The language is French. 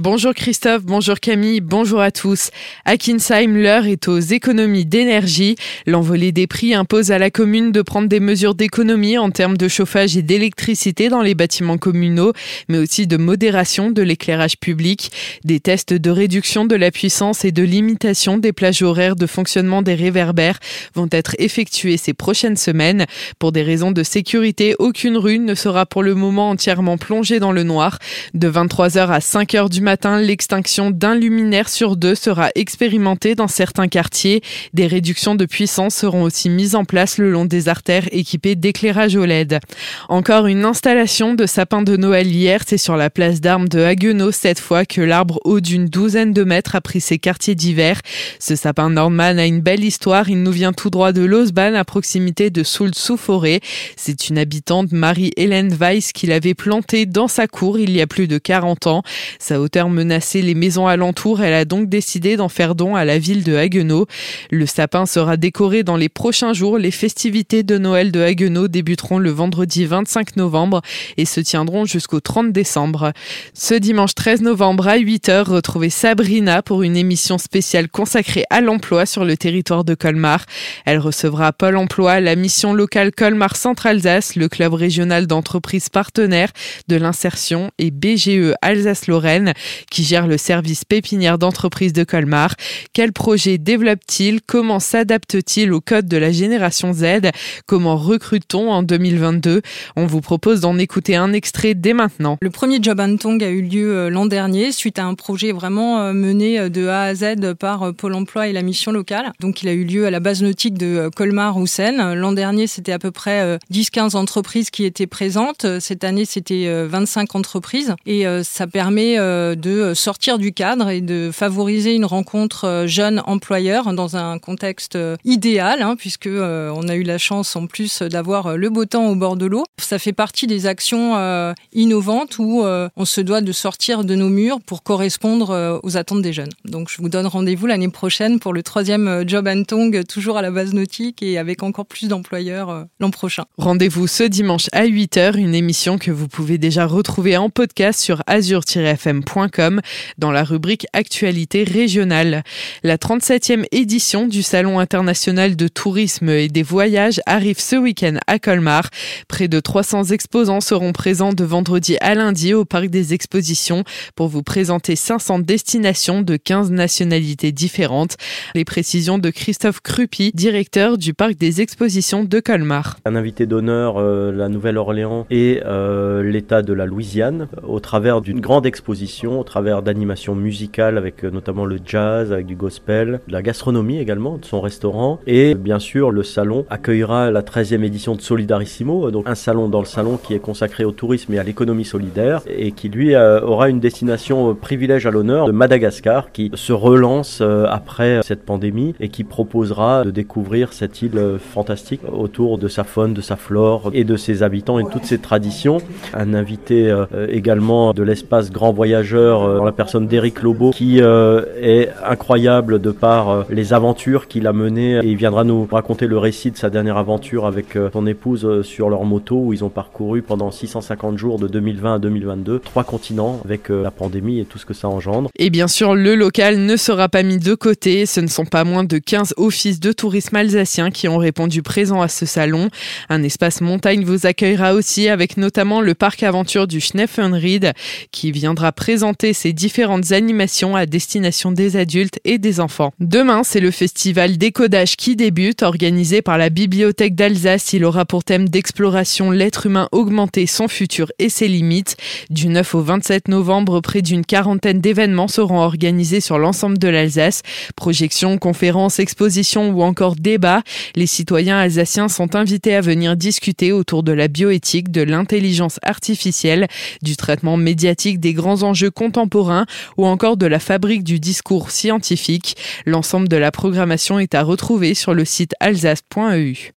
Bonjour Christophe, bonjour Camille, bonjour à tous. À Kinsheim, l'heure est aux économies d'énergie. L'envolée des prix impose à la commune de prendre des mesures d'économie en termes de chauffage et d'électricité dans les bâtiments communaux, mais aussi de modération de l'éclairage public. Des tests de réduction de la puissance et de limitation des plages horaires de fonctionnement des réverbères vont être effectués ces prochaines semaines. Pour des raisons de sécurité, aucune rue ne sera pour le moment entièrement plongée dans le noir. De 23h à 5h du matin, matin, l'extinction d'un luminaire sur deux sera expérimentée dans certains quartiers. Des réductions de puissance seront aussi mises en place le long des artères équipées d'éclairage OLED. Encore une installation de sapin de Noël hier, c'est sur la place d'armes de Haguenau cette fois que l'arbre haut d'une douzaine de mètres a pris ses quartiers d'hiver. Ce sapin Nordman a une belle histoire, il nous vient tout droit de Lausanne à proximité de Soult-sous-Forêt. C'est une habitante, Marie-Hélène Weiss, qui l'avait planté dans sa cour il y a plus de 40 ans. Sa hauteur menacer les maisons alentours, elle a donc décidé d'en faire don à la ville de Haguenau. Le sapin sera décoré dans les prochains jours. Les festivités de Noël de Haguenau débuteront le vendredi 25 novembre et se tiendront jusqu'au 30 décembre. Ce dimanche 13 novembre à 8h, retrouvez Sabrina pour une émission spéciale consacrée à l'emploi sur le territoire de Colmar. Elle recevra Pôle emploi, la mission locale Colmar Centre-Alsace, le club régional d'entreprises partenaires de l'insertion et BGE Alsace-Lorraine qui gère le service pépinière d'entreprise de Colmar. Quel projet développe-t-il? Comment s'adapte-t-il au code de la génération Z? Comment recrute-t-on en 2022 On vous propose d'en écouter un extrait dès maintenant. Le premier Job Tong a eu lieu euh, l'an dernier suite à un projet vraiment euh, mené euh, de A à Z par Pôle emploi et la mission locale. Donc il a eu lieu à la base nautique de Colmar-Houssen. L'an dernier, c'était à peu près 10-15 entreprises qui étaient présentes. Cette année, c'était 25 entreprises et ça permet de sortir du cadre et de favoriser une rencontre euh, jeune employeur dans un contexte euh, idéal, hein, puisque euh, on a eu la chance en plus d'avoir le beau temps au bord de l'eau. Ça fait partie des actions innovantes où on se doit de sortir de nos murs pour correspondre aux attentes des jeunes. Donc je vous donne rendez-vous l'année prochaine pour le troisième Job and Tong, toujours à la base nautique et avec encore plus d'employeurs l'an prochain. Rendez-vous ce dimanche à 8h, une émission que vous pouvez déjà retrouver en podcast sur azur-fm.com dans la rubrique Actualité régionale. La 37e édition du Salon international de tourisme et des voyages arrive ce week-end à Colmar. Près de 300 exposants seront présents de vendredi à lundi au Parc des Expositions pour vous présenter 500 destinations de 15 nationalités différentes. Les précisions de Christophe Crupi, directeur du Parc des Expositions de Colmar. Un invité d'honneur, euh, la Nouvelle-Orléans et euh, l'État de la Louisiane, au travers d'une grande exposition au travers d'animations musicales avec euh, notamment le jazz, avec du gospel, de la gastronomie également, de son restaurant. Et bien sûr, le salon accueillera la 13e édition de Solidarissimo, donc un salon dans le salon qui est consacré au tourisme et à l'économie solidaire et qui lui euh, aura une destination euh, privilège à l'honneur de Madagascar qui se relance après cette pandémie et qui proposera de découvrir cette île fantastique autour de sa faune, de sa flore et de ses habitants et de toutes ses traditions. Un invité également de l'espace Grand Voyageur euh, dans la personne d'Éric Lobo qui euh, est incroyable de par euh, les aventures qu'il a menées et il viendra nous raconter le récit de sa dernière aventure avec son épouse sur leur moto où ils ont parcouru pendant 650 jours de 2020 à 2022 trois continents avec la pandémie et tout ce que ça engendre. Et bien sûr, le local ne sera pas mis de côté. Ce ne sont pas moins de 15 offices de tourisme alsaciens qui ont répondu présent à ce salon. Un espace montagne vous accueillera aussi avec notamment le parc aventure du Schneffenried qui viendra présenter ces différentes animations à destination des adultes et des enfants. Demain, c'est le festival Décodage qui débute, organisé par la Bibliothèque d'Alsace. Il aura pour thème d'exploration l'être humain augmenté, son futur et ses limites. Du 9 au 27 novembre, près d'une quarantaine d'événements seront organisés sur l'ensemble de l'Alsace. Projections, conférences, expositions ou encore débats. Les citoyens alsaciens sont invités à venir discuter autour de la bioéthique, de l'intelligence artificielle, du traitement médiatique des grands enjeux contemporain ou encore de la fabrique du discours scientifique. L'ensemble de la programmation est à retrouver sur le site alsace.eu.